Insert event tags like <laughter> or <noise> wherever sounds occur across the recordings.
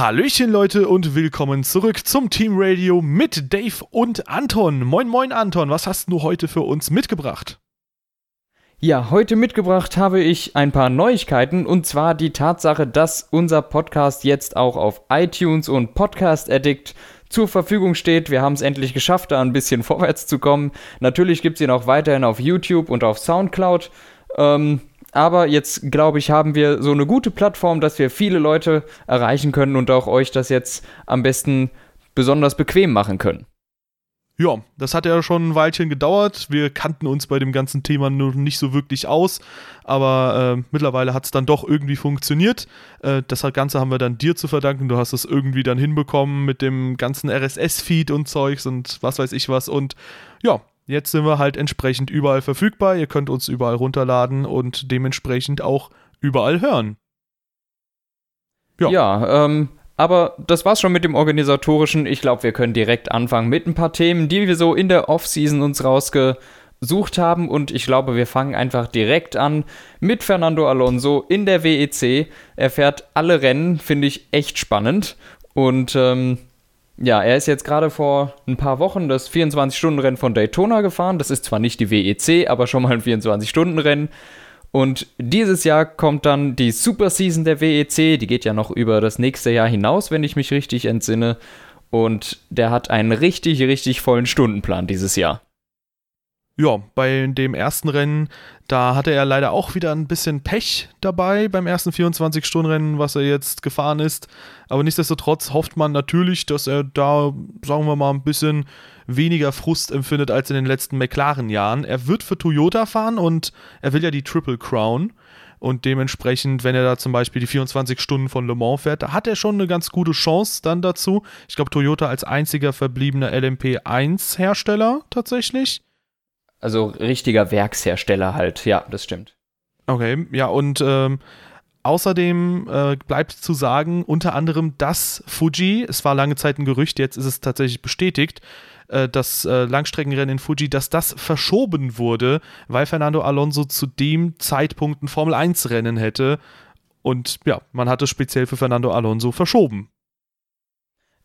Hallöchen Leute und willkommen zurück zum Team Radio mit Dave und Anton. Moin moin Anton, was hast du heute für uns mitgebracht? Ja, heute mitgebracht habe ich ein paar Neuigkeiten und zwar die Tatsache, dass unser Podcast jetzt auch auf iTunes und Podcast Addict zur Verfügung steht. Wir haben es endlich geschafft, da ein bisschen <laughs> vorwärts zu kommen. Natürlich gibt es ihn auch weiterhin auf YouTube und auf Soundcloud. Ähm, aber jetzt, glaube ich, haben wir so eine gute Plattform, dass wir viele Leute erreichen können und auch euch das jetzt am besten besonders bequem machen können. Ja, das hat ja schon ein Weilchen gedauert. Wir kannten uns bei dem ganzen Thema noch nicht so wirklich aus, aber äh, mittlerweile hat es dann doch irgendwie funktioniert. Äh, das Ganze haben wir dann dir zu verdanken. Du hast es irgendwie dann hinbekommen mit dem ganzen RSS-Feed und Zeugs und was weiß ich was. Und ja, Jetzt sind wir halt entsprechend überall verfügbar. Ihr könnt uns überall runterladen und dementsprechend auch überall hören. Ja, ja ähm, aber das war's schon mit dem Organisatorischen. Ich glaube, wir können direkt anfangen mit ein paar Themen, die wir so in der Off-Season uns rausgesucht haben. Und ich glaube, wir fangen einfach direkt an mit Fernando Alonso in der WEC. Er fährt alle Rennen, finde ich echt spannend. Und ähm, ja, er ist jetzt gerade vor ein paar Wochen das 24-Stunden-Rennen von Daytona gefahren. Das ist zwar nicht die WEC, aber schon mal ein 24-Stunden-Rennen. Und dieses Jahr kommt dann die Super Season der WEC. Die geht ja noch über das nächste Jahr hinaus, wenn ich mich richtig entsinne. Und der hat einen richtig, richtig vollen Stundenplan dieses Jahr ja, bei dem ersten Rennen, da hatte er leider auch wieder ein bisschen Pech dabei beim ersten 24-Stunden-Rennen, was er jetzt gefahren ist. Aber nichtsdestotrotz hofft man natürlich, dass er da, sagen wir mal, ein bisschen weniger Frust empfindet als in den letzten McLaren-Jahren. Er wird für Toyota fahren und er will ja die Triple Crown. Und dementsprechend, wenn er da zum Beispiel die 24 Stunden von Le Mans fährt, da hat er schon eine ganz gute Chance dann dazu. Ich glaube, Toyota als einziger verbliebener LMP1-Hersteller tatsächlich. Also richtiger Werkshersteller halt, ja, das stimmt. Okay, ja, und ähm, außerdem äh, bleibt zu sagen, unter anderem, dass Fuji, es war lange Zeit ein Gerücht, jetzt ist es tatsächlich bestätigt, äh, das äh, Langstreckenrennen in Fuji, dass das verschoben wurde, weil Fernando Alonso zu dem Zeitpunkt ein Formel-1-Rennen hätte. Und ja, man hat es speziell für Fernando Alonso verschoben.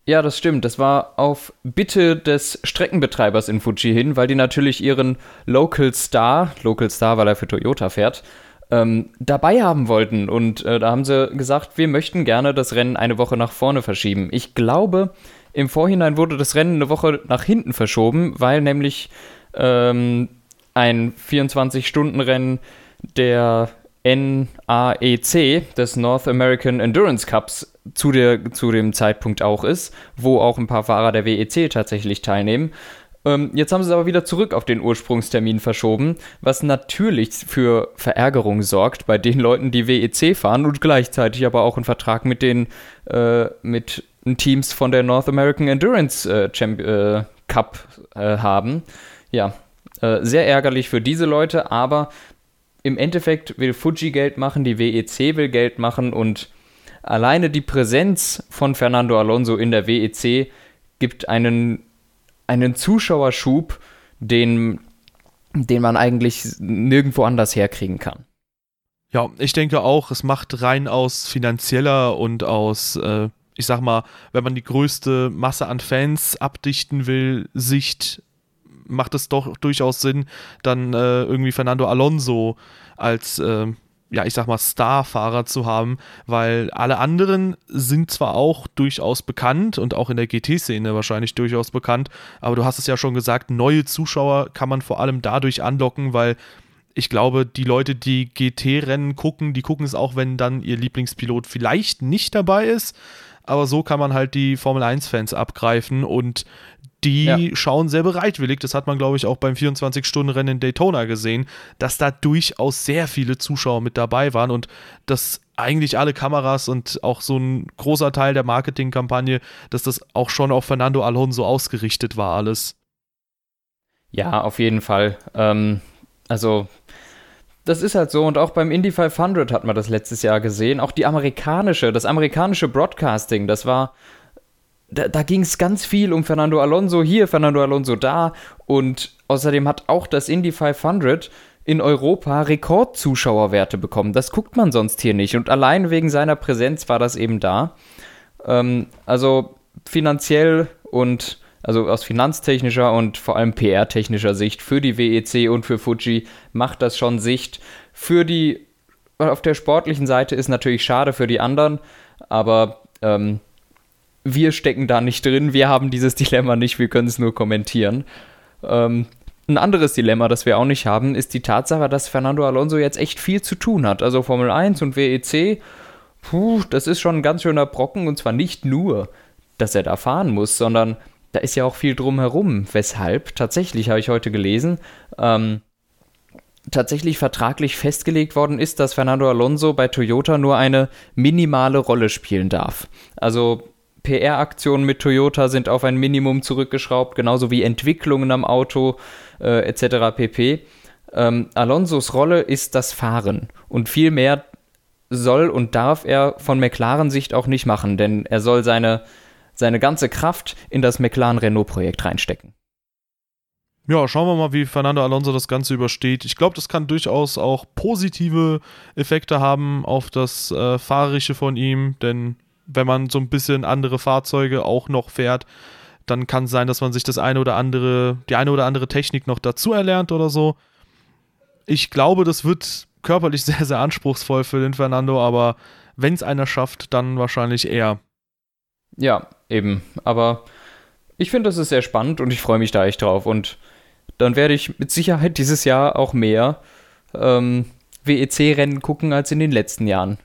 Ja, das stimmt. Das war auf Bitte des Streckenbetreibers in Fuji hin, weil die natürlich ihren Local Star, Local Star, weil er für Toyota fährt, ähm, dabei haben wollten. Und äh, da haben sie gesagt, wir möchten gerne das Rennen eine Woche nach vorne verschieben. Ich glaube, im Vorhinein wurde das Rennen eine Woche nach hinten verschoben, weil nämlich ähm, ein 24-Stunden-Rennen der NAEC, des North American Endurance Cups, zu, der, zu dem Zeitpunkt auch ist, wo auch ein paar Fahrer der WEC tatsächlich teilnehmen. Ähm, jetzt haben sie es aber wieder zurück auf den Ursprungstermin verschoben, was natürlich für Verärgerung sorgt bei den Leuten, die WEC fahren und gleichzeitig aber auch einen Vertrag mit den äh, mit Teams von der North American Endurance äh, äh, Cup äh, haben. Ja, äh, sehr ärgerlich für diese Leute, aber im Endeffekt will Fuji Geld machen, die WEC will Geld machen und alleine die Präsenz von Fernando Alonso in der WEC gibt einen, einen Zuschauerschub, den, den man eigentlich nirgendwo anders herkriegen kann. Ja, ich denke auch, es macht rein aus finanzieller und aus, äh, ich sag mal, wenn man die größte Masse an Fans abdichten will, Sicht macht es doch durchaus Sinn, dann äh, irgendwie Fernando Alonso als äh, ja, ich sag mal, Starfahrer zu haben, weil alle anderen sind zwar auch durchaus bekannt und auch in der GT-Szene wahrscheinlich durchaus bekannt, aber du hast es ja schon gesagt, neue Zuschauer kann man vor allem dadurch anlocken, weil ich glaube, die Leute, die GT-Rennen gucken, die gucken es auch, wenn dann ihr Lieblingspilot vielleicht nicht dabei ist. Aber so kann man halt die Formel 1-Fans abgreifen und die ja. schauen sehr bereitwillig. Das hat man, glaube ich, auch beim 24-Stunden-Rennen in Daytona gesehen, dass da durchaus sehr viele Zuschauer mit dabei waren und dass eigentlich alle Kameras und auch so ein großer Teil der Marketingkampagne, dass das auch schon auf Fernando Alonso ausgerichtet war, alles. Ja, auf jeden Fall. Ähm, also, das ist halt so. Und auch beim Indy 500 hat man das letztes Jahr gesehen. Auch die amerikanische, das amerikanische Broadcasting, das war da, da ging es ganz viel um Fernando Alonso hier, Fernando Alonso da. Und außerdem hat auch das Indy 500 in Europa Rekordzuschauerwerte bekommen. Das guckt man sonst hier nicht. Und allein wegen seiner Präsenz war das eben da. Ähm, also finanziell und also aus finanztechnischer und vor allem PR-technischer Sicht für die WEC und für Fuji macht das schon Sicht. Für die, auf der sportlichen Seite ist natürlich schade für die anderen, aber ähm, wir stecken da nicht drin, wir haben dieses <laughs> Dilemma nicht, wir können es nur kommentieren. Ähm, ein anderes Dilemma, das wir auch nicht haben, ist die Tatsache, dass Fernando Alonso jetzt echt viel zu tun hat. Also Formel 1 und WEC, puh, das ist schon ein ganz schöner Brocken und zwar nicht nur, dass er da fahren muss, sondern da ist ja auch viel drumherum. Weshalb, tatsächlich habe ich heute gelesen, ähm, tatsächlich vertraglich festgelegt worden ist, dass Fernando Alonso bei Toyota nur eine minimale Rolle spielen darf. Also PR-Aktionen mit Toyota sind auf ein Minimum zurückgeschraubt, genauso wie Entwicklungen am Auto äh, etc. pp. Ähm, Alonsos Rolle ist das Fahren und viel mehr soll und darf er von McLaren-Sicht auch nicht machen, denn er soll seine seine ganze Kraft in das McLaren-Renault-Projekt reinstecken. Ja, schauen wir mal, wie Fernando Alonso das Ganze übersteht. Ich glaube, das kann durchaus auch positive Effekte haben auf das äh, Fahrerische von ihm, denn wenn man so ein bisschen andere Fahrzeuge auch noch fährt, dann kann es sein, dass man sich das eine oder andere, die eine oder andere Technik noch dazu erlernt oder so. Ich glaube, das wird körperlich <laughs> sehr, sehr anspruchsvoll für den Fernando, aber wenn es einer schafft, dann wahrscheinlich er. Ja, eben. Aber ich finde, das ist sehr spannend und ich freue mich da echt drauf. Und dann werde ich mit Sicherheit <laughs> dieses Jahr auch mehr ähm, WEC-Rennen gucken als in den letzten Jahren.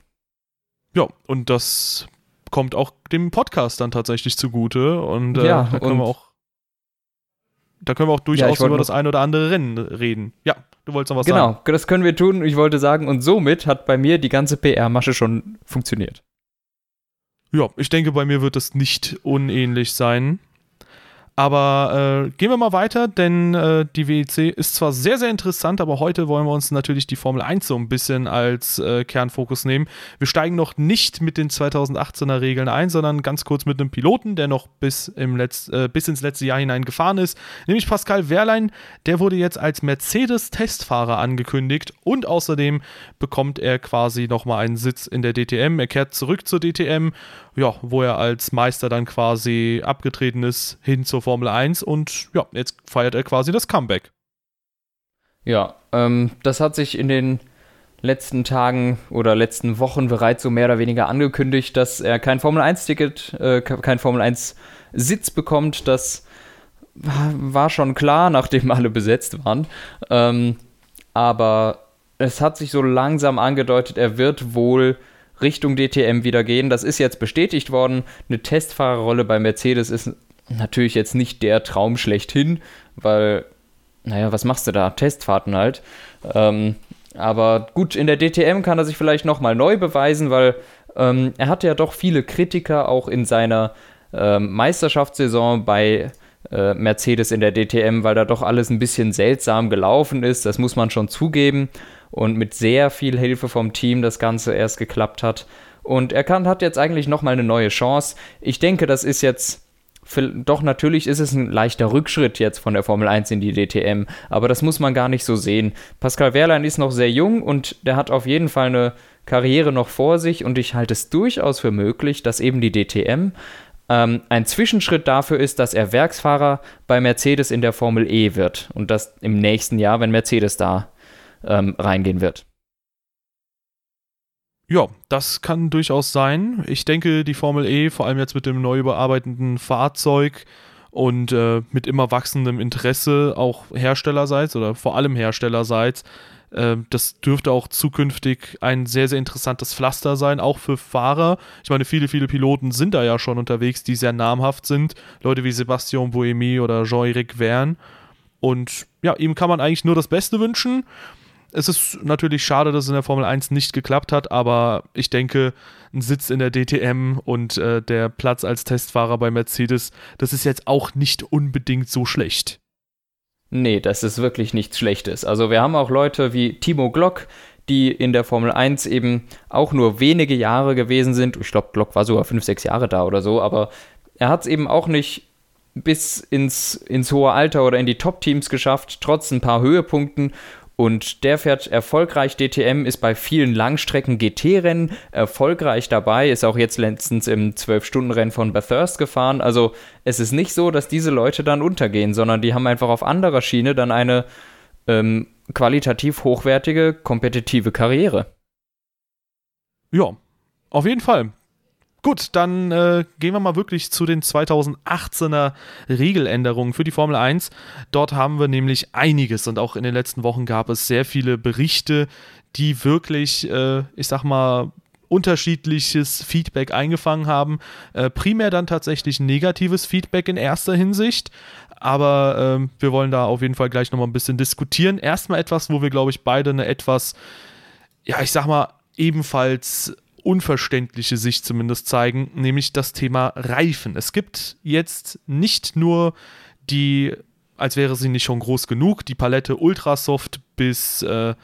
Ja, und das kommt auch dem Podcast dann tatsächlich zugute. Und äh, ja, da können wir auch. Da können wir auch durchaus ja, über das ein oder andere Rennen reden. Ja, du wolltest noch was genau, sagen. Genau, das können wir tun. Ich wollte sagen, und somit hat bei mir die ganze PR-Masche schon funktioniert. Ja, ich denke, bei mir wird es nicht unähnlich sein. Aber äh, gehen wir mal weiter, denn äh, die WEC ist zwar sehr, sehr interessant, aber heute wollen wir uns natürlich die Formel 1 so ein bisschen als äh, Kernfokus nehmen. Wir steigen noch nicht mit den 2018er Regeln ein, sondern ganz kurz mit einem Piloten, der noch bis, im Letz-, äh, bis ins letzte Jahr hinein gefahren ist, nämlich Pascal Wehrlein. Der wurde jetzt als Mercedes-Testfahrer angekündigt und außerdem bekommt er quasi nochmal einen Sitz in der DTM. Er kehrt zurück zur DTM ja, wo er als Meister dann quasi abgetreten ist hin zur Formel 1 und ja, jetzt feiert er quasi das Comeback. Ja, ähm, das hat sich in den letzten Tagen oder letzten Wochen bereits so mehr oder weniger angekündigt, dass er kein Formel 1-Ticket, äh, kein Formel 1-Sitz bekommt. Das war schon klar, <laughs> nachdem alle besetzt waren. Ähm, aber es hat sich so langsam angedeutet, er wird wohl Richtung DTM wieder gehen. Das ist jetzt bestätigt worden. Eine Testfahrerrolle bei Mercedes ist natürlich jetzt nicht der Traum schlechthin, weil, naja, was machst du da? Testfahrten halt. Ähm, aber gut, in der DTM kann er sich vielleicht nochmal neu beweisen, weil ähm, er hatte ja doch viele Kritiker auch in seiner ähm, Meisterschaftssaison bei äh, Mercedes in der DTM, weil da doch alles ein bisschen seltsam gelaufen ist. Das muss man schon zugeben und mit sehr viel Hilfe vom Team das Ganze erst geklappt hat. Und er kann, hat jetzt eigentlich nochmal eine neue Chance. Ich denke, das ist jetzt doch natürlich ist es ein leichter Rückschritt jetzt von der Formel 1 in die DTM, aber das muss man gar nicht so sehen. Pascal Wehrlein ist noch sehr jung und der hat auf jeden Fall eine Karriere noch vor sich und ich halte es durchaus für möglich, dass eben die DTM ähm, ein Zwischenschritt dafür ist, dass er Werksfahrer bei Mercedes in der Formel E wird und das im nächsten Jahr, wenn Mercedes da ähm, reingehen wird. Ja, das kann durchaus sein. Ich denke, die Formel E, vor allem jetzt mit dem neu überarbeiteten Fahrzeug und äh, mit immer wachsendem Interesse, auch herstellerseits oder vor allem herstellerseits, äh, das dürfte auch zukünftig ein sehr, sehr interessantes Pflaster sein, auch für Fahrer. Ich meine, viele, viele Piloten sind da ja schon unterwegs, die sehr namhaft sind. Leute wie Sebastian Buemi oder Jean-Éric Verne. Und ja, ihm kann man eigentlich nur das Beste wünschen es ist natürlich schade, dass es in der Formel 1 nicht geklappt hat, aber ich denke, ein Sitz in der DTM und äh, der Platz als Testfahrer bei Mercedes, das ist jetzt auch nicht unbedingt so schlecht. Nee, das ist wirklich nichts Schlechtes. Also wir haben auch Leute wie Timo Glock, die in der Formel 1 eben auch nur wenige Jahre gewesen sind. Ich glaube, Glock war sogar fünf, sechs Jahre da oder so, aber er hat es eben auch nicht bis ins, ins hohe Alter oder in die Top-Teams geschafft, trotz ein paar Höhepunkten Und der fährt erfolgreich DTM, ist bei vielen Langstrecken GT-Rennen erfolgreich dabei, ist auch jetzt letztens im 12-Stunden-Rennen von Bathurst gefahren. Also es ist nicht so, dass diese Leute dann untergehen, sondern die haben einfach auf anderer Schiene dann eine ähm, qualitativ hochwertige, kompetitive Karriere. Ja, auf jeden Fall. Gut, dann äh, gehen wir mal wirklich zu den 2018er Regeländerungen für die Formel 1. Dort haben wir nämlich einiges und auch in den letzten Wochen gab es sehr viele Berichte, die wirklich, äh, ich sag mal, unterschiedliches Feedback eingefangen haben. Äh, primär dann tatsächlich negatives Feedback in erster Hinsicht. Aber äh, wir wollen da auf jeden Fall gleich nochmal ein bisschen diskutieren. Erstmal etwas, wo wir, glaube ich, beide eine etwas, ja, ich sag mal, ebenfalls unverständliche Sicht zumindest zeigen, nämlich das Thema Reifen. Es gibt jetzt nicht nur die, als wäre sie nicht schon groß genug, die Palette Ultrasoft bis äh,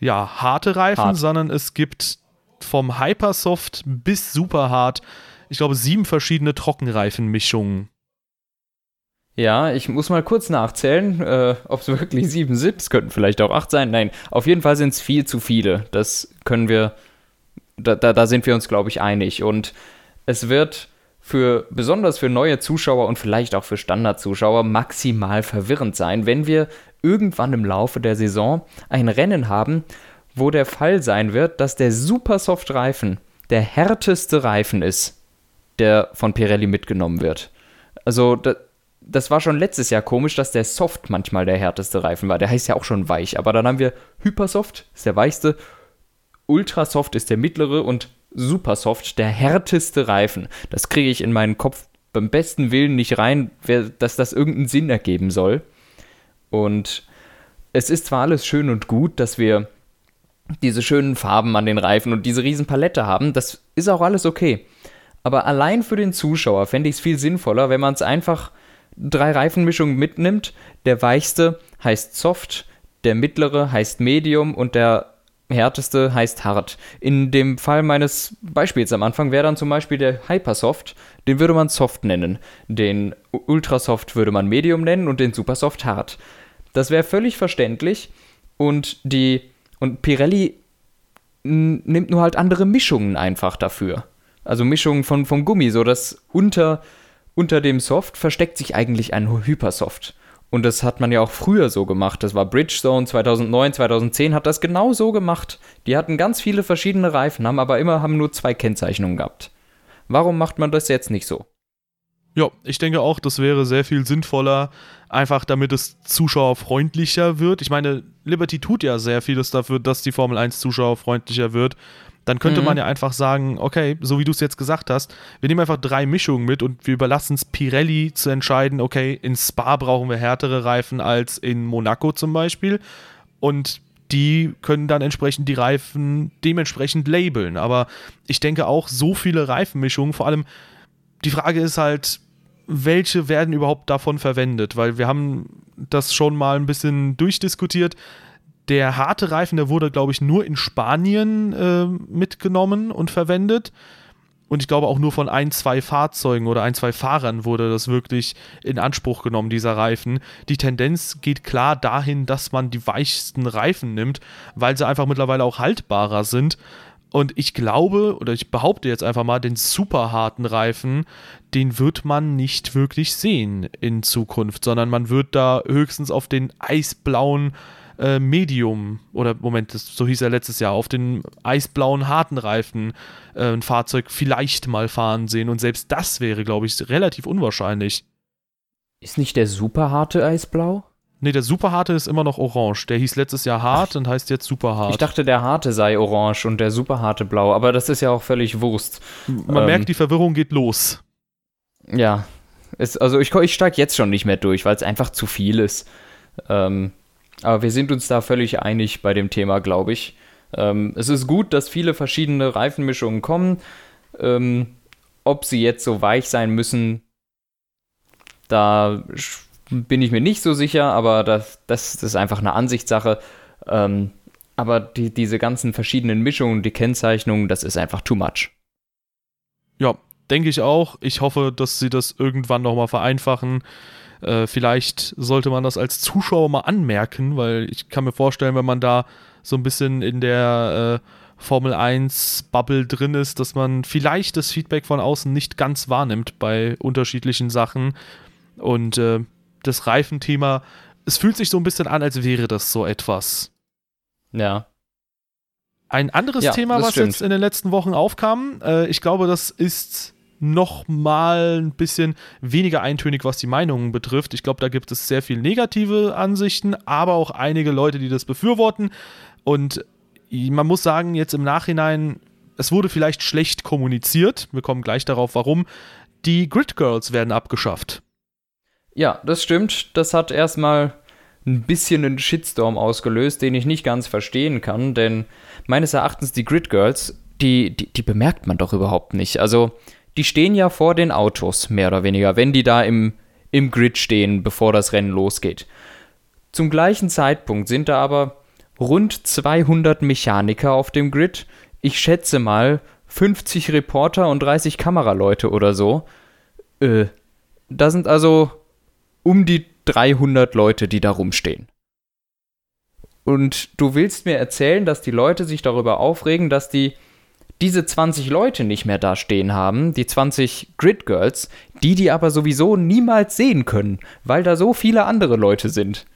ja, harte Reifen, Hart. sondern es gibt vom Hypersoft bis Superhard, ich glaube, sieben verschiedene Trockenreifenmischungen. Ja, ich muss mal kurz nachzählen, äh, ob es wirklich sieben sind. Es könnten vielleicht auch acht sein. Nein, auf jeden Fall sind es viel zu viele. Das können wir da, da, da sind wir uns, glaube ich, einig. Und es wird für besonders für neue Zuschauer und vielleicht auch für Standardzuschauer maximal verwirrend sein, wenn wir irgendwann im Laufe der Saison ein Rennen haben, wo der Fall sein wird, dass der Supersoft Reifen der härteste Reifen ist, der von Pirelli mitgenommen wird. Also das, das war schon letztes Jahr komisch, dass der Soft manchmal der härteste Reifen war. Der heißt ja auch schon weich, aber dann haben wir Hypersoft, ist der weichste, Ultrasoft ist der mittlere und Supersoft der härteste Reifen. Das kriege ich in meinen Kopf beim besten Willen nicht rein, dass das irgendeinen Sinn ergeben soll. Und es ist zwar alles schön und gut, dass wir diese schönen Farben an den Reifen und diese riesen Palette haben, das ist auch alles okay. Aber allein für den Zuschauer fände ich es viel sinnvoller, wenn man es einfach drei Reifenmischungen mitnimmt. Der weichste heißt Soft, der mittlere heißt Medium und der härteste heißt hart. In dem Fall meines Beispiels am Anfang wäre dann zum Beispiel der Hypersoft, den würde man Soft nennen. Den Ultrasoft würde man Medium nennen und den Supersoft hart. Das wäre völlig verständlich und die und Pirelli nimmt nur halt andere Mischungen einfach dafür. Also Mischungen von, von Gummi, so dass unter, unter dem Soft versteckt sich eigentlich ein Hypersoft. Und das hat man ja auch früher so gemacht. Das war Bridgestone 2009, 2010 hat das genau so gemacht. Die hatten ganz viele verschiedene Reifen, haben aber immer haben nur zwei Kennzeichnungen gehabt. Warum macht man das jetzt nicht so? Ja, ich denke auch, das wäre sehr viel sinnvoller, einfach damit es zuschauerfreundlicher wird. Ich meine, Liberty tut ja sehr vieles dafür, dass die Formel 1 zuschauerfreundlicher wird dann könnte mhm. man ja einfach sagen, okay, so wie du es jetzt gesagt hast, wir nehmen einfach drei Mischungen mit und wir überlassen es Pirelli zu entscheiden, okay, in Spa brauchen wir härtere Reifen als in Monaco zum Beispiel. Und die können dann entsprechend die Reifen dementsprechend labeln. Aber ich denke auch, so viele Reifenmischungen, vor allem die Frage ist halt, welche werden überhaupt davon verwendet? Weil wir haben das schon mal ein bisschen durchdiskutiert. Der harte Reifen, der wurde, glaube ich, nur in Spanien äh, mitgenommen und verwendet. Und ich glaube auch nur von ein, zwei Fahrzeugen oder ein, zwei Fahrern wurde das wirklich in Anspruch genommen, dieser Reifen. Die Tendenz geht klar dahin, dass man die weichsten Reifen nimmt, weil sie einfach mittlerweile auch haltbarer sind. Und ich glaube, oder ich behaupte jetzt einfach mal, den super harten Reifen, den wird man nicht wirklich sehen in Zukunft, sondern man wird da höchstens auf den eisblauen äh, Medium oder Moment, das, so hieß er letztes Jahr, auf den eisblauen harten Reifen äh, ein Fahrzeug vielleicht mal fahren sehen und selbst das wäre, glaube ich, relativ unwahrscheinlich. Ist nicht der superharte Eisblau? Nee, der superharte ist immer noch orange. Der hieß letztes Jahr hart Ach, und heißt jetzt superhart. Ich dachte, der harte sei orange und der superharte blau, aber das ist ja auch völlig Wurst. Man ähm, merkt, die Verwirrung geht los. Ja. Es, also ich, ich steige jetzt schon nicht mehr durch, weil es einfach zu viel ist. Ähm, aber wir sind uns da völlig einig bei dem Thema, glaube ich. Ähm, es ist gut, dass viele verschiedene Reifenmischungen kommen. Ähm, ob sie jetzt so weich sein müssen, da bin ich mir nicht so sicher, aber das, das ist einfach eine Ansichtssache. Ähm, aber die, diese ganzen verschiedenen Mischungen, die Kennzeichnungen, das ist einfach too much. Ja, denke ich auch. Ich hoffe, dass sie das irgendwann nochmal vereinfachen. Äh, vielleicht sollte man das als Zuschauer mal anmerken, weil ich kann mir vorstellen, wenn man da so ein bisschen in der äh, Formel 1 Bubble drin ist, dass man vielleicht das Feedback von außen nicht ganz wahrnimmt bei unterschiedlichen Sachen. Und äh, das Reifenthema, es fühlt sich so ein bisschen an, als wäre das so etwas. Ja. Ein anderes Ja, Thema, was stimmt. jetzt in den letzten Wochen aufkam, äh, ich glaube, das ist noch mal ein bisschen weniger eintönig, was die Meinungen betrifft. Ich glaube, da gibt es sehr viel negative Ansichten, aber auch einige Leute, die das befürworten. Und man muss sagen, jetzt im Nachhinein, es wurde vielleicht schlecht kommuniziert. Wir kommen gleich darauf, warum. Die Grid Girls werden abgeschafft. Ja, das stimmt. Das hat erstmal ein bisschen einen Shitstorm ausgelöst, den ich nicht ganz verstehen kann, denn meines Erachtens die Grid Girls, die, die, die bemerkt man doch überhaupt nicht. Also, die stehen ja vor den Autos, mehr oder weniger, wenn die da im, im Grid stehen, bevor das Rennen losgeht. Zum gleichen Zeitpunkt sind da aber rund 200 Mechaniker auf dem Grid. Ich schätze mal 50 Reporter und 30 Kameraleute oder so. Äh, da sind also um die 300 Leute, die da rumstehen. Und du willst mir erzählen, dass die Leute sich darüber aufregen, dass die diese 20 Leute nicht mehr da stehen haben, die 20 Grid Girls, die die aber sowieso niemals sehen können, weil da so viele andere Leute sind.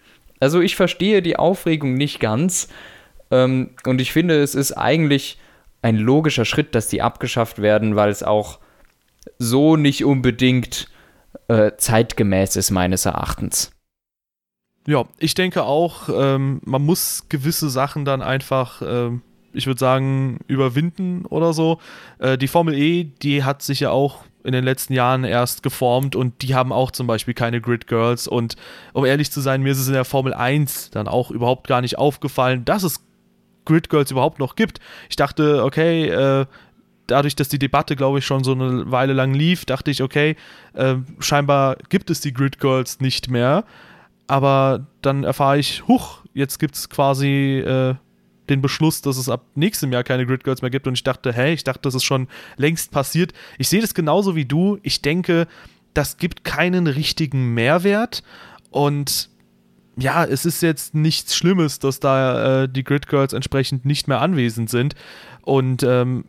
Also ich verstehe die Aufregung nicht ganz ähm, und ich finde, es ist eigentlich ein logischer Schritt, dass die abgeschafft werden, weil es auch so nicht unbedingt äh, zeitgemäß ist, meines Erachtens. Ja, ich denke auch, ähm, man muss gewisse Sachen dann einfach, ähm, ich würde sagen, überwinden oder so. Äh, die Formel E, die hat sich ja auch in den letzten Jahren erst geformt und die haben auch zum Beispiel keine Grid Girls. Und um ehrlich zu sein, mir ist es in der Formel 1 dann auch überhaupt gar nicht aufgefallen, dass es Grid Girls überhaupt noch gibt. Ich dachte, okay, äh, dadurch, dass die Debatte, glaube ich, schon so eine Weile lang lief, dachte ich, okay, äh, scheinbar gibt es die Grid Girls nicht mehr. Aber dann erfahre ich, huch, jetzt gibt es quasi äh, den Beschluss, dass es ab nächstem Jahr keine Grid Girls mehr gibt. Und ich dachte, hey, ich dachte, das ist schon längst passiert. Ich sehe das genauso wie du. Ich denke, das gibt keinen richtigen Mehrwert. Und ja, es ist jetzt nichts Schlimmes, dass da äh, die Grid Girls entsprechend nicht mehr anwesend sind. Und ähm,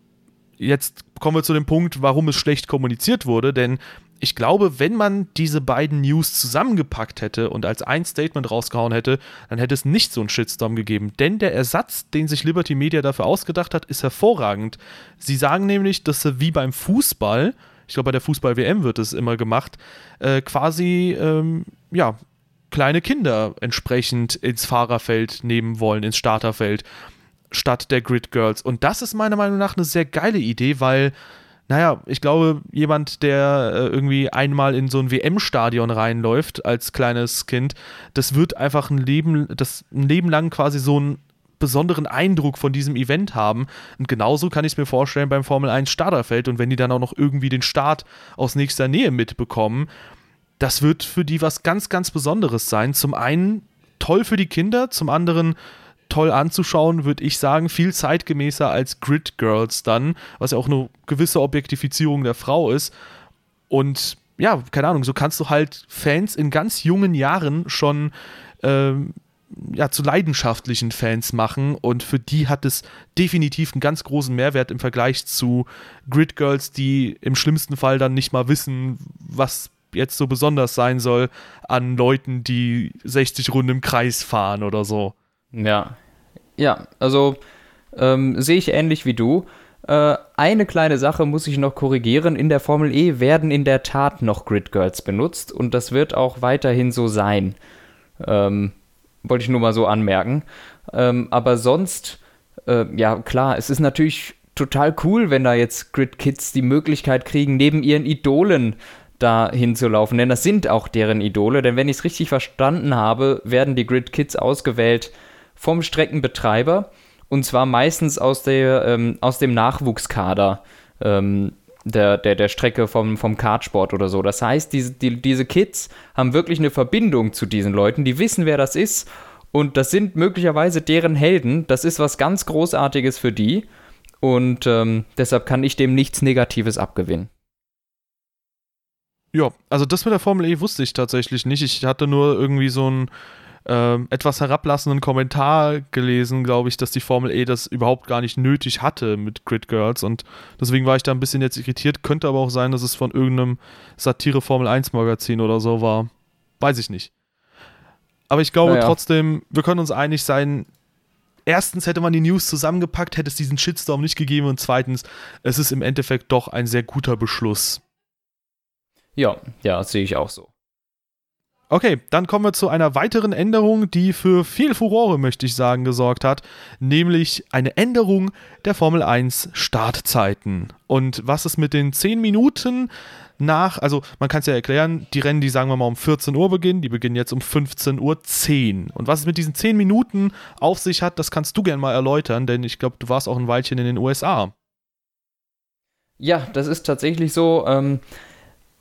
jetzt kommen wir zu dem Punkt, warum es schlecht kommuniziert wurde, denn ich glaube, wenn man diese beiden News zusammengepackt hätte und als ein Statement rausgehauen hätte, dann hätte es nicht so einen Shitstorm gegeben. Denn der Ersatz, den sich Liberty Media dafür ausgedacht hat, ist hervorragend. Sie sagen nämlich, dass sie wie beim Fußball, ich glaube, bei der Fußball-WM wird es immer gemacht, äh, quasi, ähm, ja, kleine Kinder entsprechend ins Fahrerfeld nehmen wollen, ins Starterfeld, statt der Grid Girls. Und das ist meiner Meinung nach eine sehr geile Idee, weil, naja, ich glaube, jemand, der äh, irgendwie einmal in so ein WM-Stadion reinläuft als kleines Kind, das wird einfach ein Leben, das ein Leben lang quasi so einen besonderen Eindruck von diesem Event haben. Und genauso kann ich es mir vorstellen beim Formel 1 Starterfeld. Und wenn die dann auch noch irgendwie den Start aus nächster Nähe mitbekommen, das wird für die was ganz, ganz Besonderes sein. Zum einen toll für die Kinder, zum anderen toll anzuschauen, würde ich sagen, viel zeitgemäßer als Grid Girls dann, was ja auch eine gewisse Objektifizierung der Frau ist. Und ja, keine Ahnung, so kannst du halt Fans in ganz jungen Jahren schon ähm, ja, zu leidenschaftlichen Fans machen und für die hat es definitiv einen ganz großen Mehrwert im Vergleich zu Grid Girls, die im schlimmsten Fall dann nicht mal wissen, was jetzt so besonders sein soll an Leuten, die 60 Runden im Kreis fahren oder so. Ja. Ja, also ähm, sehe ich ähnlich wie du. Äh, eine kleine Sache muss ich noch korrigieren. In der Formel E werden in der Tat noch Grid Girls benutzt und das wird auch weiterhin so sein. Ähm, wollte ich nur mal so anmerken. Ähm, aber sonst, äh, ja klar, es ist natürlich total cool, wenn da jetzt Grid Kids die Möglichkeit kriegen, neben ihren Idolen da hinzulaufen, denn das sind auch deren Idole, denn wenn ich es richtig verstanden habe, werden die Grid Kids ausgewählt vom Streckenbetreiber und zwar meistens aus, der, ähm, aus dem Nachwuchskader ähm, der, der, der Strecke vom, vom Kartsport oder so. Das heißt, diese, die, diese Kids haben wirklich eine Verbindung zu diesen Leuten, die wissen, wer das ist und das sind möglicherweise deren Helden. Das ist was ganz Großartiges für die und ähm, deshalb kann ich dem nichts Negatives abgewinnen. Ja, also das mit der Formel E wusste ich tatsächlich nicht. Ich hatte nur irgendwie so einen äh, etwas herablassenden Kommentar gelesen, glaube ich, dass die Formel E das überhaupt gar nicht nötig hatte mit Grid Girls und deswegen war ich da ein bisschen jetzt irritiert. Könnte aber auch sein, dass es von irgendeinem Satire Formel 1 Magazin oder so war. Weiß ich nicht. Aber ich glaube naja. trotzdem, wir können uns einig sein, erstens hätte man die News zusammengepackt, hätte es diesen Shitstorm nicht gegeben und zweitens, es ist im Endeffekt doch ein sehr guter Beschluss. Ja, ja, sehe ich auch so. Okay, dann kommen wir zu einer weiteren Änderung, die für viel Furore, möchte ich sagen, gesorgt hat, nämlich eine Änderung der Formel 1 Startzeiten. Und was ist mit den 10 Minuten nach, also man kann es ja erklären, die Rennen, die sagen wir mal um 14 Uhr beginnen, die beginnen jetzt um 15.10 Uhr. Und was es mit diesen 10 Minuten auf sich hat, das kannst du gerne mal erläutern, denn ich glaube, du warst auch ein Weilchen in den USA. Ja, das ist tatsächlich so. Ähm,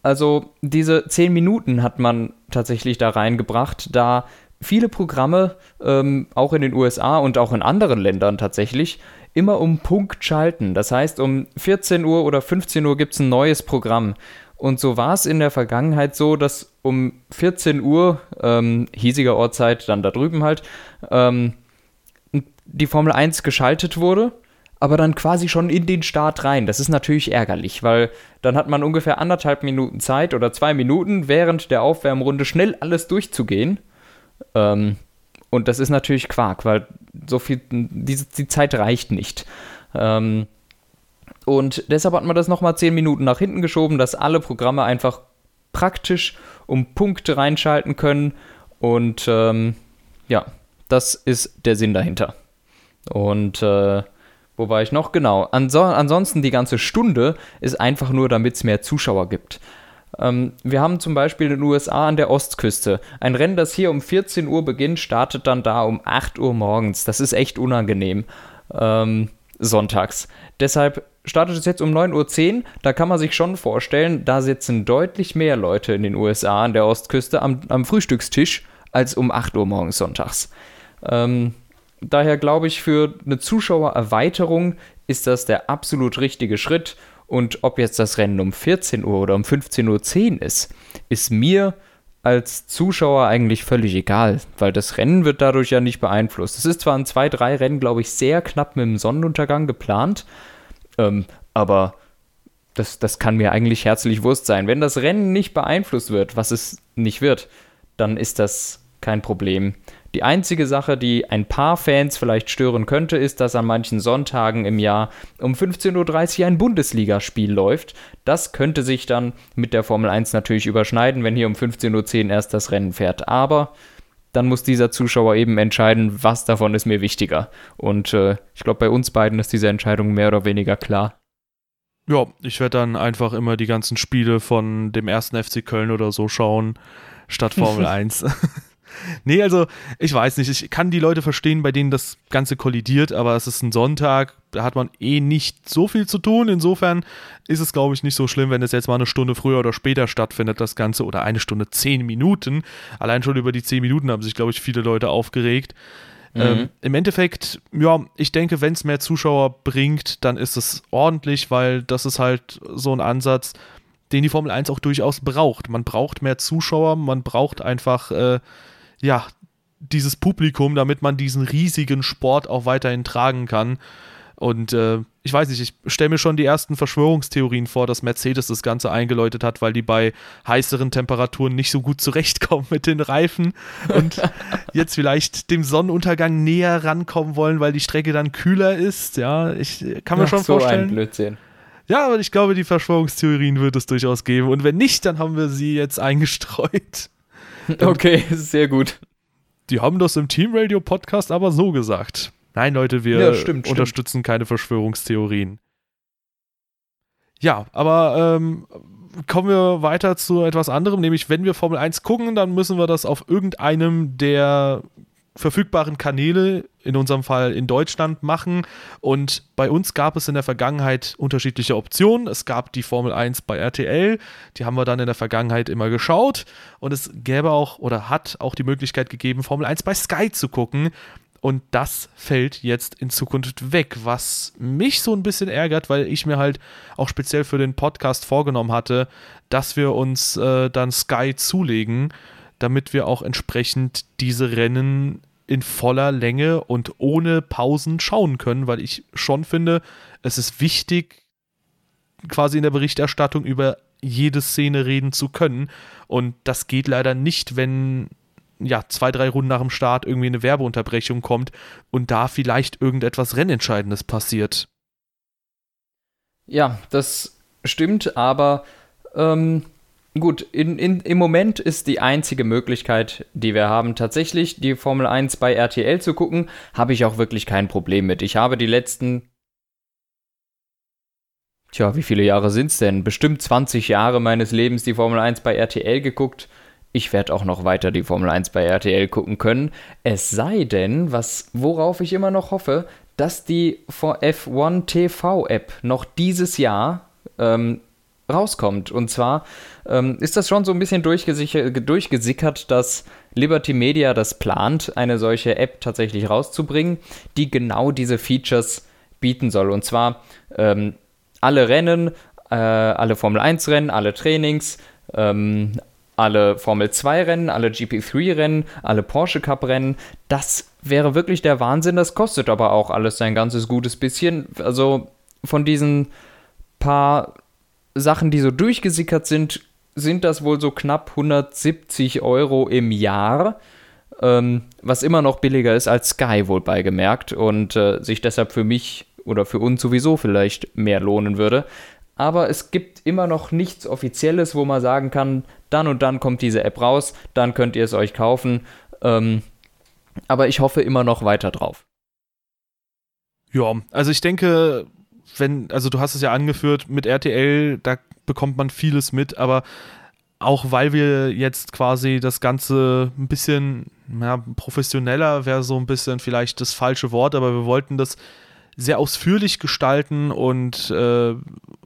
also diese zehn Minuten hat man tatsächlich da reingebracht, da viele Programme, ähm, auch in den USA und auch in anderen Ländern tatsächlich, immer um Punkt schalten. Das heißt, um 14 Uhr oder 15 Uhr gibt es ein neues Programm. Und so war es in der Vergangenheit so, dass um 14 Uhr, ähm, hiesiger Ortszeit, dann da drüben halt, ähm, die Formel 1 geschaltet wurde aber dann quasi schon in den Start rein. Das ist natürlich ärgerlich, weil dann hat man ungefähr anderthalb Minuten Zeit oder zwei Minuten während der Aufwärmrunde schnell alles durchzugehen. Ähm, und das ist natürlich Quark, weil so viel, die, die Zeit reicht nicht. Ähm, und deshalb hat man das nochmal zehn Minuten nach hinten geschoben, dass alle Programme einfach praktisch um Punkte reinschalten können. Und ähm, ja, das ist der Sinn dahinter. Und äh, wo war ich noch? Genau. Anso ansonsten die ganze Stunde ist einfach nur, damit es mehr Zuschauer gibt. Ähm, wir haben zum Beispiel in den USA an der Ostküste ein Rennen, das hier um 14 Uhr beginnt, startet dann da um 8 Uhr morgens. Das ist echt unangenehm. Ähm, sonntags. Deshalb startet es jetzt um 9.10 Uhr. Da kann man sich schon vorstellen, da sitzen deutlich mehr Leute in den USA an der Ostküste am, am Frühstückstisch als um 8 Uhr morgens sonntags. Ähm, Daher glaube ich, für eine Zuschauererweiterung ist das der absolut richtige Schritt. Und ob jetzt das Rennen um 14 Uhr oder um 15.10 Uhr ist, ist mir als Zuschauer eigentlich völlig egal, weil das Rennen wird dadurch ja nicht beeinflusst. Es ist zwar in zwei, drei Rennen, glaube ich, sehr knapp mit dem Sonnenuntergang geplant, ähm, aber das, das kann mir eigentlich herzlich Wurst sein. Wenn das Rennen nicht beeinflusst wird, was es nicht wird, dann ist das kein Problem. Die einzige Sache, die ein paar Fans vielleicht stören könnte, ist, dass an manchen Sonntagen im Jahr um 15.30 Uhr ein Bundesligaspiel läuft. Das könnte sich dann mit der Formel 1 natürlich überschneiden, wenn hier um 15.10 Uhr erst das Rennen fährt. Aber dann muss dieser Zuschauer eben entscheiden, was davon ist mir wichtiger. Und äh, ich glaube, bei uns beiden ist diese Entscheidung mehr oder weniger klar. Ja, ich werde dann einfach immer die ganzen Spiele von dem ersten FC Köln oder so schauen, statt <laughs> Formel 1. <laughs> Nee, also ich weiß nicht, ich kann die Leute verstehen, bei denen das Ganze kollidiert, aber es ist ein Sonntag, da hat man eh nicht so viel zu tun. Insofern ist es, glaube ich, nicht so schlimm, wenn es jetzt mal eine Stunde früher oder später stattfindet, das Ganze, oder eine Stunde zehn Minuten. Allein schon über die zehn Minuten haben sich, glaube ich, viele Leute aufgeregt. Mhm. Ähm, Im Endeffekt, ja, ich denke, wenn es mehr Zuschauer bringt, dann ist es ordentlich, weil das ist halt so ein Ansatz, den die Formel 1 auch durchaus braucht. Man braucht mehr Zuschauer, man braucht einfach äh, ja, dieses Publikum, damit man diesen riesigen Sport auch weiterhin tragen kann. Und äh, ich weiß nicht, ich stelle mir schon die ersten Verschwörungstheorien vor, dass Mercedes das Ganze eingeläutet hat, weil die bei heißeren Temperaturen nicht so gut zurechtkommen <laughs> mit den Reifen und <laughs> jetzt vielleicht dem Sonnenuntergang näher rankommen wollen, weil die Strecke dann kühler ist. Ja, ich kann mir Ach, schon so vorstellen. Ein Blödsinn. Ja, aber ich glaube, die Verschwörungstheorien wird es durchaus geben. Und wenn nicht, dann haben wir sie jetzt eingestreut. <laughs> Okay, sehr gut. Die haben das im Team Radio Podcast aber so gesagt. Nein, Leute, wir ja, stimmt, unterstützen stimmt. keine Verschwörungstheorien. Ja, aber ähm, kommen wir weiter zu etwas anderem, nämlich wenn wir Formel 1 gucken, dann müssen wir das auf irgendeinem der verfügbaren Kanäle, in unserem Fall in Deutschland, machen. Und bei uns gab es in der Vergangenheit unterschiedliche Optionen. Es gab die Formel 1 bei RTL, die haben wir dann in der Vergangenheit immer geschaut. Und es gäbe auch oder hat auch die Möglichkeit gegeben, Formel 1 bei Sky zu gucken. Und das fällt jetzt in Zukunft weg, was mich so ein bisschen ärgert, weil ich mir halt auch speziell für den Podcast vorgenommen hatte, dass wir uns äh, dann Sky zulegen, damit wir auch entsprechend diese Rennen in voller Länge und ohne Pausen schauen können, weil ich schon finde, es ist wichtig, quasi in der Berichterstattung über jede Szene reden zu können. Und das geht leider nicht, wenn ja, zwei, drei Runden nach dem Start irgendwie eine Werbeunterbrechung kommt und da vielleicht irgendetwas Rennentscheidendes passiert. Ja, das stimmt, aber ähm, gut, in, in, im Moment ist die einzige Möglichkeit, die wir haben, tatsächlich die Formel 1 bei RTL zu gucken, habe ich auch wirklich kein Problem mit. Ich habe die letzten Tja, wie viele Jahre sind es denn? Bestimmt 20 Jahre meines Lebens die Formel 1 bei RTL geguckt ich werde auch noch weiter die Formel 1 bei RTL gucken können. Es sei denn, was, worauf ich immer noch hoffe, dass die F1 TV App noch dieses Jahr ähm, rauskommt. Und zwar ähm, ist das schon so ein bisschen durchgesickert, dass Liberty Media das plant, eine solche App tatsächlich rauszubringen, die genau diese Features bieten soll. Und zwar ähm, alle Rennen, äh, alle Formel 1 Rennen, alle Trainings, ähm, alle Formel 2 Rennen, alle GP3 Rennen, alle Porsche Cup Rennen. Das wäre wirklich der Wahnsinn. Das kostet aber auch alles sein ganzes gutes bisschen. Also von diesen paar Sachen, die so durchgesickert sind, sind das wohl so knapp 170 Euro im Jahr. Ähm, was immer noch billiger ist als Sky, wohl beigemerkt. Und äh, sich deshalb für mich oder für uns sowieso vielleicht mehr lohnen würde aber es gibt immer noch nichts Offizielles, wo man sagen kann, dann und dann kommt diese App raus, dann könnt ihr es euch kaufen. Ähm, aber ich hoffe immer noch weiter drauf. Ja, also ich denke, wenn, also du hast es ja angeführt, mit RTL, da bekommt man vieles mit, aber auch weil wir jetzt quasi das Ganze ein bisschen ja, professioneller wäre so ein bisschen vielleicht das falsche Wort, aber wir wollten das sehr ausführlich gestalten und äh,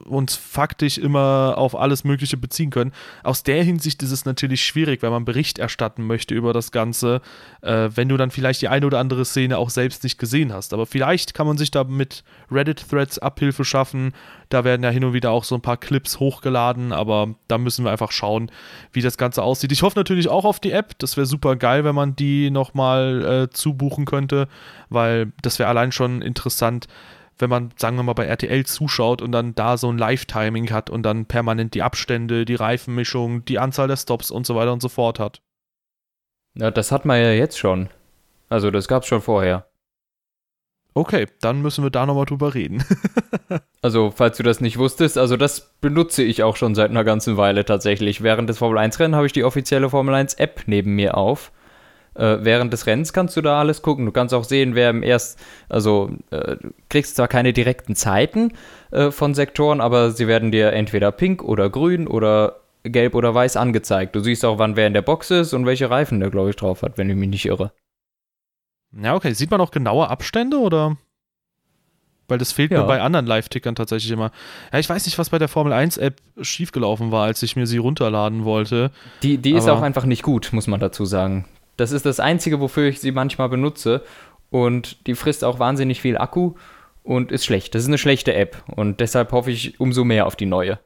uns faktisch immer auf alles Mögliche beziehen können. Aus der Hinsicht ist es natürlich schwierig, wenn man Bericht erstatten möchte über das Ganze, äh, wenn du dann vielleicht die eine oder andere Szene auch selbst nicht gesehen hast. Aber vielleicht kann man sich da mit Reddit-Threads Abhilfe schaffen. Da werden ja hin und wieder auch so ein paar Clips hochgeladen, aber da müssen wir einfach schauen, wie das Ganze aussieht. Ich hoffe natürlich auch auf die App. Das wäre super geil, wenn man die nochmal äh, zubuchen könnte, weil das wäre allein schon interessant, wenn man, sagen wir mal, bei RTL zuschaut und dann da so ein Live-Timing hat und dann permanent die Abstände, die Reifenmischung, die Anzahl der Stops und so weiter und so fort hat. Ja, das hat man ja jetzt schon. Also das gab es schon vorher. Okay, dann müssen wir da nochmal drüber reden. <laughs> also, falls du das nicht wusstest, also das benutze ich auch schon seit einer ganzen Weile tatsächlich. Während des Formel 1 Rennen habe ich die offizielle Formel 1 App neben mir auf. Äh, während des Rennens kannst du da alles gucken. Du kannst auch sehen, wer im erst, also äh, du kriegst zwar keine direkten Zeiten äh, von Sektoren, aber sie werden dir entweder pink oder grün oder gelb oder weiß angezeigt. Du siehst auch, wann wer in der Box ist und welche Reifen der, glaube ich, drauf hat, wenn ich mich nicht irre. Ja, okay. Sieht man auch genaue Abstände oder? Weil das fehlt ja. mir bei anderen Live-Tickern tatsächlich immer. Ja, ich weiß nicht, was bei der Formel 1-App schiefgelaufen war, als ich mir sie runterladen wollte. Die, die ist auch einfach nicht gut, muss man dazu sagen. Das ist das Einzige, wofür ich sie manchmal benutze. Und die frisst auch wahnsinnig viel Akku und ist schlecht. Das ist eine schlechte App. Und deshalb hoffe ich umso mehr auf die neue.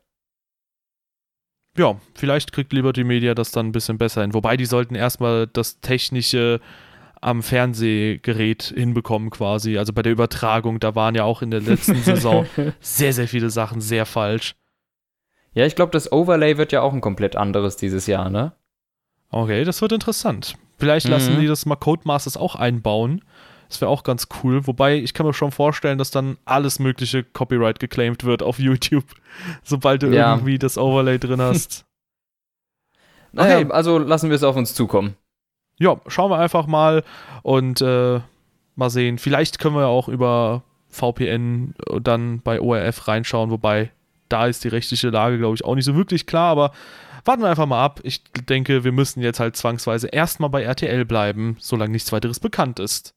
Ja, vielleicht kriegt Liberty Media das dann ein bisschen besser hin. Wobei die sollten erstmal das technische am Fernsehgerät hinbekommen quasi. Also bei der Übertragung, da waren ja auch in der letzten <laughs> Saison sehr, sehr viele Sachen sehr falsch. Ja, ich glaube, das Overlay wird ja auch ein komplett anderes dieses Jahr, ne? Okay, das wird interessant. Vielleicht mhm. lassen die das mal Codemasters auch einbauen. Das wäre auch ganz cool. Wobei ich kann mir schon vorstellen, dass dann alles mögliche Copyright geclaimed wird auf YouTube, <laughs> sobald du ja. irgendwie das Overlay drin hast. <laughs> naja, okay. also lassen wir es auf uns zukommen ja, schauen wir einfach mal und äh, mal sehen. Vielleicht können wir ja auch über VPN dann bei ORF reinschauen, wobei da ist die rechtliche Lage, glaube ich, auch nicht so wirklich klar, aber warten wir einfach mal ab. Ich denke, wir müssen jetzt halt zwangsweise erstmal bei RTL bleiben, solange nichts weiteres bekannt ist.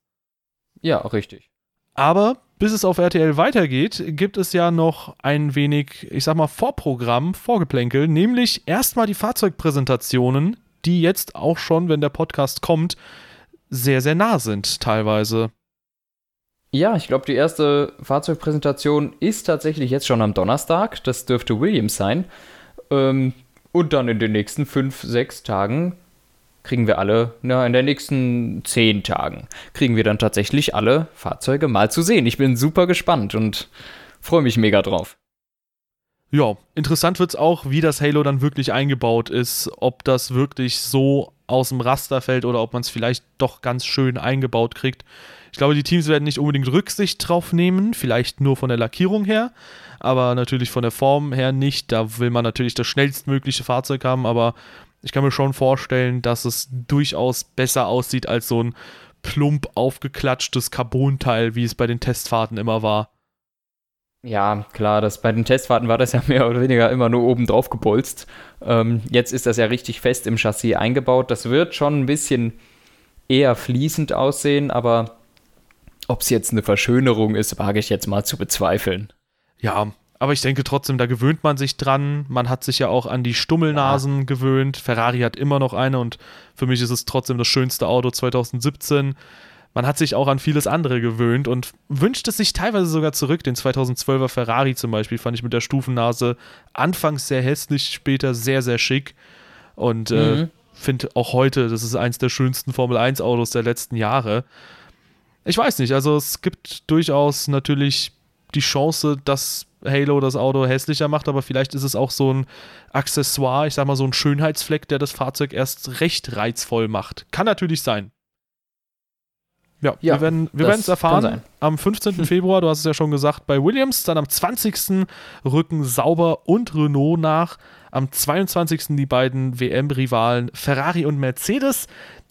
Ja, richtig. Aber bis es auf RTL weitergeht, gibt es ja noch ein wenig, ich sag mal, Vorprogramm, Vorgeplänkel, nämlich erstmal die Fahrzeugpräsentationen die jetzt auch schon, wenn der Podcast kommt, sehr, sehr nah sind teilweise. Ja, ich glaube, die erste Fahrzeugpräsentation ist tatsächlich jetzt schon am Donnerstag. Das dürfte Williams sein. Ähm, und dann in den nächsten fünf, sechs Tagen kriegen wir alle, na, in den nächsten zehn Tagen, kriegen wir dann tatsächlich alle Fahrzeuge mal zu sehen. Ich bin super gespannt und freue mich mega drauf. Ja, interessant wird es auch, wie das Halo dann wirklich eingebaut ist. Ob das wirklich so aus dem Raster fällt oder ob man es vielleicht doch ganz schön eingebaut kriegt. Ich glaube, die Teams werden nicht unbedingt Rücksicht drauf nehmen, vielleicht nur von der Lackierung her, aber natürlich von der Form her nicht. Da will man natürlich das schnellstmögliche Fahrzeug haben, aber ich kann mir schon vorstellen, dass es durchaus besser aussieht als so ein plump aufgeklatschtes Carbon-Teil, wie es bei den Testfahrten immer war. Ja, klar, das, bei den Testfahrten war das ja <laughs> mehr oder weniger immer nur oben drauf gebolzt. Ähm, jetzt ist das ja richtig fest im Chassis eingebaut. Das wird schon ein bisschen eher fließend aussehen, aber ob es jetzt eine Verschönerung ist, wage ich jetzt mal zu bezweifeln. Ja, aber ich denke trotzdem, da gewöhnt man sich dran. Man hat sich ja auch an die Stummelnasen ja. gewöhnt. Ferrari hat immer noch eine und für mich ist es trotzdem das schönste Auto 2017 man hat sich auch an vieles andere gewöhnt und wünscht es sich teilweise sogar zurück. Den 2012er Ferrari zum Beispiel fand ich mit der Stufennase anfangs sehr hässlich, später sehr, sehr schick. Und äh, mhm. äh, finde auch heute, das ist eins der schönsten Formel 1 Autos der letzten Jahre. Ich weiß nicht, also es gibt durchaus natürlich die Chance, dass Halo das Auto hässlicher macht, aber vielleicht ist es auch so ein Accessoire, ich sag mal so ein Schönheitsfleck, der das Fahrzeug erst recht reizvoll macht. Kann natürlich sein. Ja, ja, wir werden wir es erfahren am 15. <laughs> Februar, du hast es ja schon gesagt, bei Williams. Dann am 20. rücken Sauber und Renault nach. Am 22. die beiden WM-Rivalen Ferrari und Mercedes.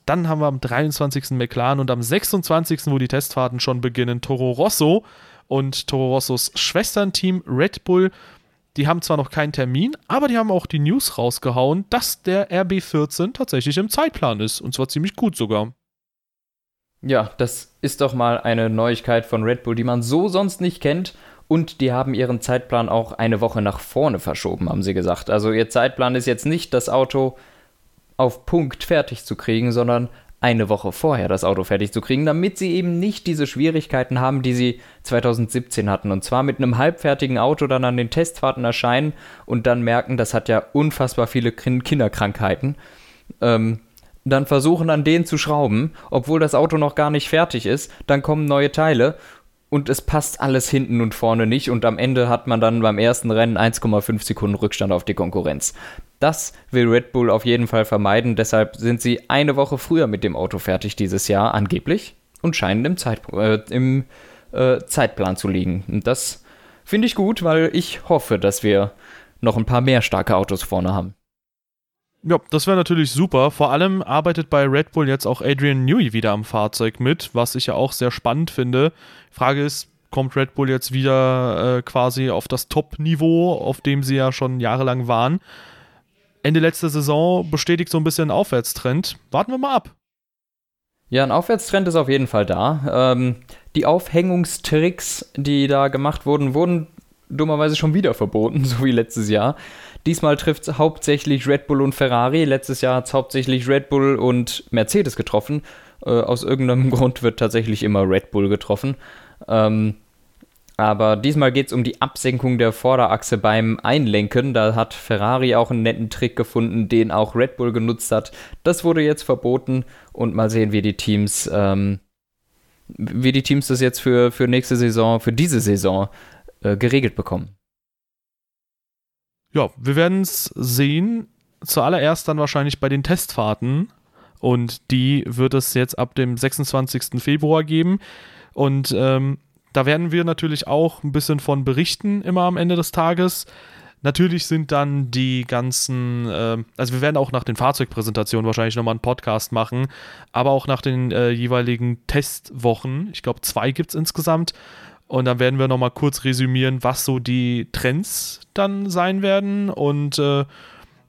Dann haben wir am 23. McLaren und am 26., wo die Testfahrten schon beginnen, Toro Rosso und Toro Rossos Schwesternteam Red Bull. Die haben zwar noch keinen Termin, aber die haben auch die News rausgehauen, dass der RB14 tatsächlich im Zeitplan ist. Und zwar ziemlich gut sogar. Ja, das ist doch mal eine Neuigkeit von Red Bull, die man so sonst nicht kennt. Und die haben ihren Zeitplan auch eine Woche nach vorne verschoben, haben sie gesagt. Also ihr Zeitplan ist jetzt nicht, das Auto auf Punkt fertig zu kriegen, sondern eine Woche vorher das Auto fertig zu kriegen, damit sie eben nicht diese Schwierigkeiten haben, die sie 2017 hatten. Und zwar mit einem halbfertigen Auto dann an den Testfahrten erscheinen und dann merken, das hat ja unfassbar viele Kinderkrankheiten. Ähm, dann versuchen an denen zu schrauben, obwohl das Auto noch gar nicht fertig ist, dann kommen neue Teile und es passt alles hinten und vorne nicht und am Ende hat man dann beim ersten Rennen 1,5 Sekunden Rückstand auf die Konkurrenz. Das will Red Bull auf jeden Fall vermeiden, deshalb sind sie eine Woche früher mit dem Auto fertig dieses Jahr angeblich und scheinen im, Zeit, äh, im äh, Zeitplan zu liegen. Und das finde ich gut, weil ich hoffe, dass wir noch ein paar mehr starke Autos vorne haben. Ja, das wäre natürlich super. Vor allem arbeitet bei Red Bull jetzt auch Adrian Newey wieder am Fahrzeug mit, was ich ja auch sehr spannend finde. Frage ist, kommt Red Bull jetzt wieder äh, quasi auf das Top-Niveau, auf dem sie ja schon jahrelang waren? Ende letzter Saison bestätigt so ein bisschen ein Aufwärtstrend. Warten wir mal ab. Ja, ein Aufwärtstrend ist auf jeden Fall da. Ähm, die Aufhängungstricks, die da gemacht wurden, wurden dummerweise schon wieder verboten, <laughs> so wie letztes Jahr. Diesmal trifft es hauptsächlich Red Bull und Ferrari. Letztes Jahr hat es hauptsächlich Red Bull und Mercedes getroffen. Äh, aus irgendeinem <laughs> Grund wird tatsächlich immer Red Bull getroffen. Ähm, aber diesmal geht es um die Absenkung der Vorderachse beim Einlenken. Da hat Ferrari auch einen netten Trick gefunden, den auch Red Bull genutzt hat. Das wurde jetzt verboten und mal sehen, wie die Teams, ähm, wie die Teams das jetzt für, für nächste Saison, für diese Saison äh, geregelt bekommen. Ja, wir werden es sehen. Zuallererst dann wahrscheinlich bei den Testfahrten. Und die wird es jetzt ab dem 26. Februar geben. Und ähm, da werden wir natürlich auch ein bisschen von berichten, immer am Ende des Tages. Natürlich sind dann die ganzen, äh, also wir werden auch nach den Fahrzeugpräsentationen wahrscheinlich nochmal einen Podcast machen, aber auch nach den äh, jeweiligen Testwochen, ich glaube zwei gibt es insgesamt, und dann werden wir nochmal kurz resümieren, was so die Trends dann sein werden und äh,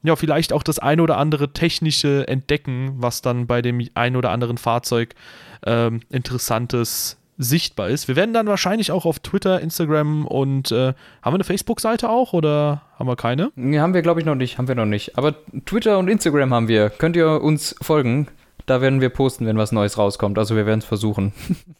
ja, vielleicht auch das ein oder andere technische entdecken, was dann bei dem ein oder anderen Fahrzeug äh, interessantes sichtbar ist. Wir werden dann wahrscheinlich auch auf Twitter, Instagram und äh, haben wir eine Facebook-Seite auch oder haben wir keine? Nee, haben wir glaube ich noch nicht, haben wir noch nicht. Aber Twitter und Instagram haben wir. Könnt ihr uns folgen? Da werden wir posten, wenn was Neues rauskommt. Also wir werden es versuchen. <laughs>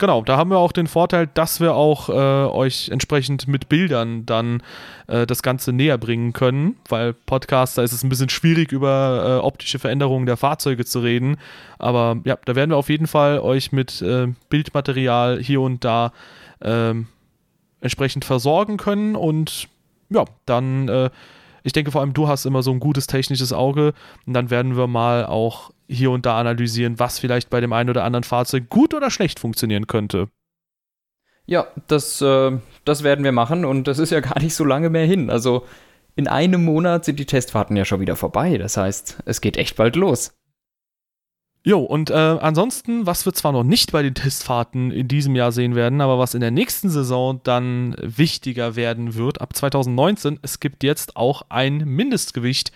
Genau, da haben wir auch den Vorteil, dass wir auch äh, euch entsprechend mit Bildern dann äh, das Ganze näher bringen können, weil Podcaster ist es ein bisschen schwierig, über äh, optische Veränderungen der Fahrzeuge zu reden. Aber ja, da werden wir auf jeden Fall euch mit äh, Bildmaterial hier und da ähm, entsprechend versorgen können und ja, dann äh, ich denke vor allem, du hast immer so ein gutes technisches Auge und dann werden wir mal auch hier und da analysieren, was vielleicht bei dem einen oder anderen Fahrzeug gut oder schlecht funktionieren könnte. Ja, das, äh, das werden wir machen und das ist ja gar nicht so lange mehr hin. Also in einem Monat sind die Testfahrten ja schon wieder vorbei. Das heißt, es geht echt bald los. Jo, und äh, ansonsten, was wir zwar noch nicht bei den Testfahrten in diesem Jahr sehen werden, aber was in der nächsten Saison dann wichtiger werden wird, ab 2019, es gibt jetzt auch ein Mindestgewicht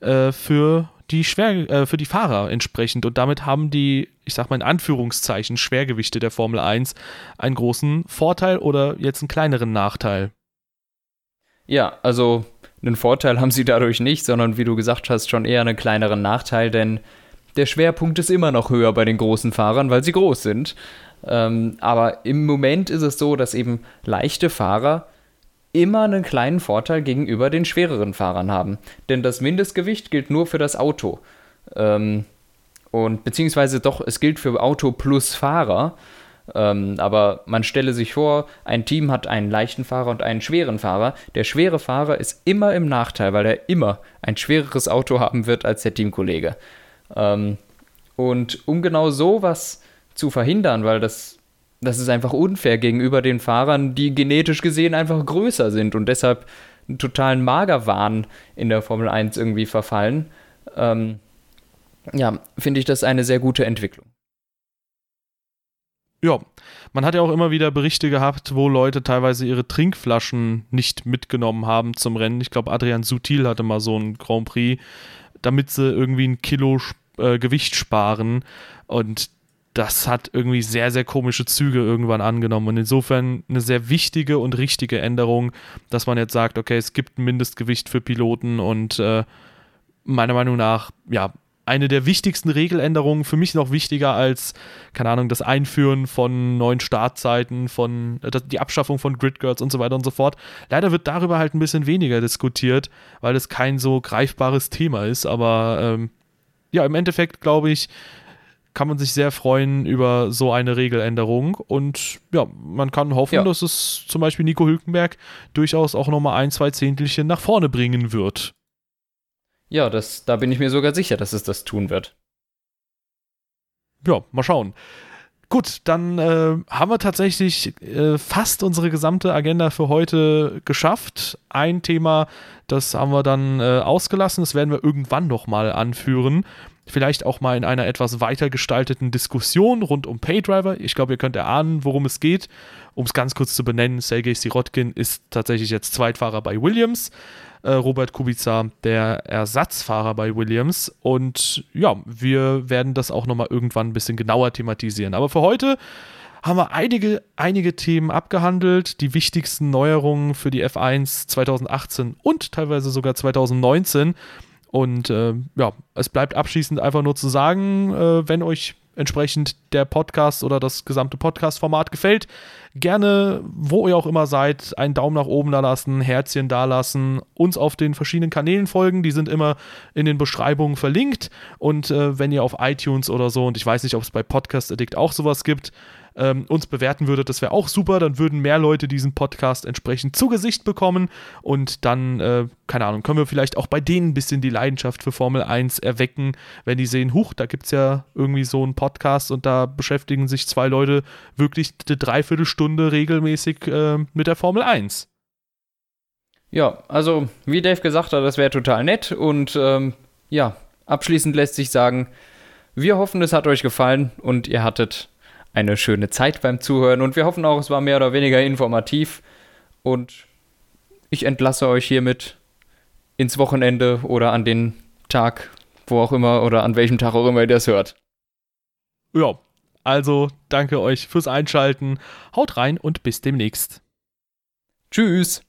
äh, für die Schwer äh, für die Fahrer entsprechend und damit haben die, ich sag mal in Anführungszeichen, Schwergewichte der Formel 1 einen großen Vorteil oder jetzt einen kleineren Nachteil. Ja, also einen Vorteil haben sie dadurch nicht, sondern wie du gesagt hast, schon eher einen kleineren Nachteil, denn der Schwerpunkt ist immer noch höher bei den großen Fahrern, weil sie groß sind. Ähm, aber im Moment ist es so, dass eben leichte Fahrer immer einen kleinen Vorteil gegenüber den schwereren Fahrern haben. Denn das Mindestgewicht gilt nur für das Auto. Ähm, und beziehungsweise doch, es gilt für Auto plus Fahrer. Ähm, aber man stelle sich vor, ein Team hat einen leichten Fahrer und einen schweren Fahrer. Der schwere Fahrer ist immer im Nachteil, weil er immer ein schwereres Auto haben wird als der Teamkollege. Ähm, und um genau sowas zu verhindern, weil das, das ist einfach unfair gegenüber den Fahrern, die genetisch gesehen einfach größer sind und deshalb einen totalen Magerwahn in der Formel 1 irgendwie verfallen, ähm, ja, finde ich das eine sehr gute Entwicklung. Ja, man hat ja auch immer wieder Berichte gehabt, wo Leute teilweise ihre Trinkflaschen nicht mitgenommen haben zum Rennen. Ich glaube, Adrian Sutil hatte mal so ein Grand Prix, damit sie irgendwie ein Kilo äh, Gewicht sparen. Und das hat irgendwie sehr, sehr komische Züge irgendwann angenommen. Und insofern eine sehr wichtige und richtige Änderung, dass man jetzt sagt, okay, es gibt ein Mindestgewicht für Piloten und äh, meiner Meinung nach, ja, eine der wichtigsten Regeländerungen, für mich noch wichtiger als, keine Ahnung, das Einführen von neuen Startzeiten, von äh, die Abschaffung von Gridgirls und so weiter und so fort. Leider wird darüber halt ein bisschen weniger diskutiert, weil es kein so greifbares Thema ist, aber ähm, ja, im Endeffekt glaube ich, kann man sich sehr freuen über so eine Regeländerung. Und ja, man kann hoffen, ja. dass es zum Beispiel Nico Hülkenberg durchaus auch nochmal ein, zwei Zehntelchen nach vorne bringen wird. Ja, das, da bin ich mir sogar sicher, dass es das tun wird. Ja, mal schauen. Gut, dann äh, haben wir tatsächlich äh, fast unsere gesamte Agenda für heute geschafft. Ein Thema, das haben wir dann äh, ausgelassen, das werden wir irgendwann nochmal anführen. Vielleicht auch mal in einer etwas weiter gestalteten Diskussion rund um Paydriver. Ich glaube, ihr könnt erahnen, worum es geht. Um es ganz kurz zu benennen, Sergei Sirotkin ist tatsächlich jetzt Zweitfahrer bei Williams äh, Robert Kubica der Ersatzfahrer bei Williams. Und ja, wir werden das auch nochmal irgendwann ein bisschen genauer thematisieren. Aber für heute haben wir einige, einige Themen abgehandelt, die wichtigsten Neuerungen für die F1 2018 und teilweise sogar 2019. Und äh, ja, es bleibt abschließend einfach nur zu sagen, äh, wenn euch entsprechend der Podcast oder das gesamte Podcast-Format gefällt, gerne, wo ihr auch immer seid, einen Daumen nach oben da lassen, Herzchen da lassen, uns auf den verschiedenen Kanälen folgen, die sind immer in den Beschreibungen verlinkt. Und äh, wenn ihr auf iTunes oder so, und ich weiß nicht, ob es bei Podcast Addict auch sowas gibt, ähm, uns bewerten würdet, das wäre auch super. Dann würden mehr Leute diesen Podcast entsprechend zu Gesicht bekommen und dann, äh, keine Ahnung, können wir vielleicht auch bei denen ein bisschen die Leidenschaft für Formel 1 erwecken, wenn die sehen, huch, da gibt es ja irgendwie so einen Podcast und da beschäftigen sich zwei Leute wirklich eine Dreiviertelstunde regelmäßig äh, mit der Formel 1. Ja, also wie Dave gesagt hat, das wäre total nett und ähm, ja, abschließend lässt sich sagen, wir hoffen, es hat euch gefallen und ihr hattet eine schöne Zeit beim Zuhören und wir hoffen auch, es war mehr oder weniger informativ und ich entlasse euch hiermit ins Wochenende oder an den Tag, wo auch immer oder an welchem Tag auch immer ihr das hört. Ja, also danke euch fürs Einschalten. Haut rein und bis demnächst. Tschüss.